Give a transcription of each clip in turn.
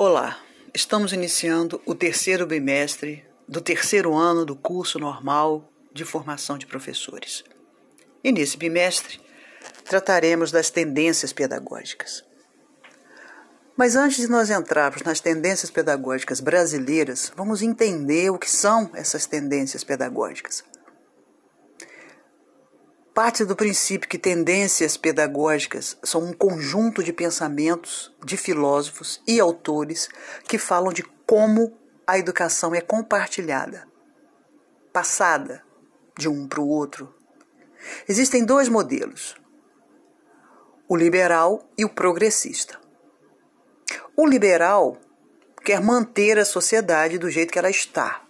Olá, estamos iniciando o terceiro bimestre do terceiro ano do curso normal de formação de professores. E nesse bimestre trataremos das tendências pedagógicas. Mas antes de nós entrarmos nas tendências pedagógicas brasileiras, vamos entender o que são essas tendências pedagógicas. Parte do princípio que tendências pedagógicas são um conjunto de pensamentos de filósofos e autores que falam de como a educação é compartilhada, passada de um para o outro. Existem dois modelos: o liberal e o progressista. O liberal quer manter a sociedade do jeito que ela está,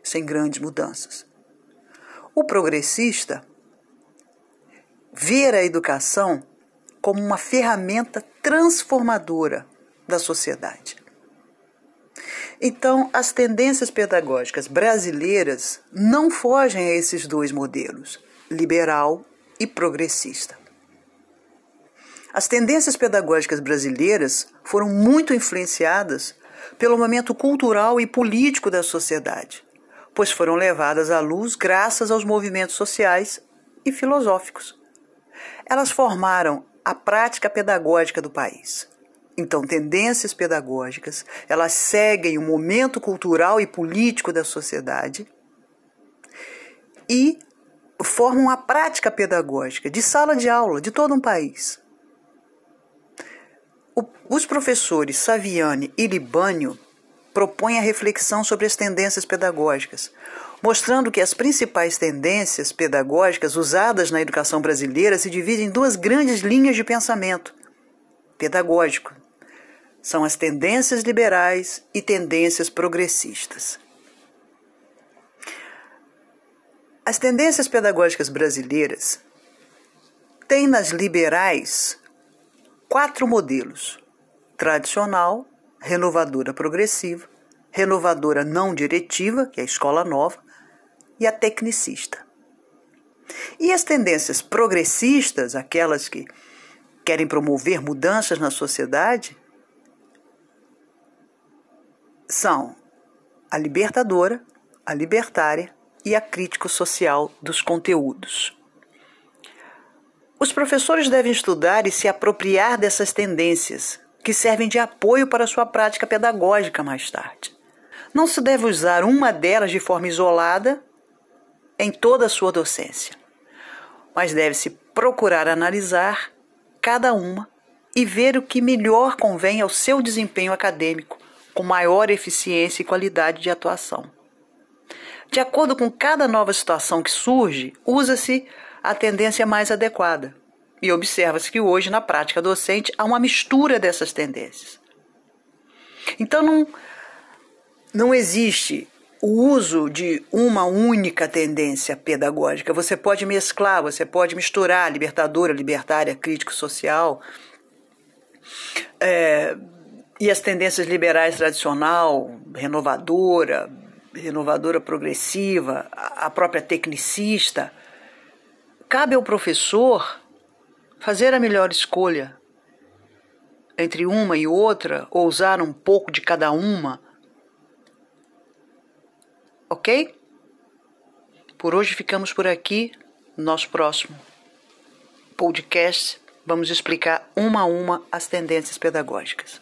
sem grandes mudanças. O progressista ver a educação como uma ferramenta transformadora da sociedade. Então, as tendências pedagógicas brasileiras não fogem a esses dois modelos, liberal e progressista. As tendências pedagógicas brasileiras foram muito influenciadas pelo momento cultural e político da sociedade, pois foram levadas à luz graças aos movimentos sociais e filosóficos elas formaram a prática pedagógica do país. Então, tendências pedagógicas, elas seguem o momento cultural e político da sociedade e formam a prática pedagógica de sala de aula de todo um país. O, os professores Saviani e Libânio propõem a reflexão sobre as tendências pedagógicas, mostrando que as principais tendências pedagógicas usadas na educação brasileira se dividem em duas grandes linhas de pensamento pedagógico. São as tendências liberais e tendências progressistas. As tendências pedagógicas brasileiras têm nas liberais quatro modelos: tradicional, renovadora progressiva, renovadora não diretiva, que é a escola nova, e a tecnicista. E as tendências progressistas, aquelas que querem promover mudanças na sociedade, são a libertadora, a libertária e a crítico-social dos conteúdos. Os professores devem estudar e se apropriar dessas tendências, que servem de apoio para sua prática pedagógica mais tarde. Não se deve usar uma delas de forma isolada em toda a sua docência, mas deve-se procurar analisar cada uma e ver o que melhor convém ao seu desempenho acadêmico, com maior eficiência e qualidade de atuação. De acordo com cada nova situação que surge, usa-se a tendência mais adequada. E observa-se que hoje, na prática docente, há uma mistura dessas tendências. Então, não, não existe o uso de uma única tendência pedagógica. Você pode mesclar, você pode misturar libertadora, libertária, crítico-social é, e as tendências liberais tradicional, renovadora, renovadora progressiva, a própria tecnicista. Cabe ao professor fazer a melhor escolha entre uma e outra, ou usar um pouco de cada uma ok? Por hoje ficamos por aqui. No nosso próximo podcast, vamos explicar uma a uma as tendências pedagógicas.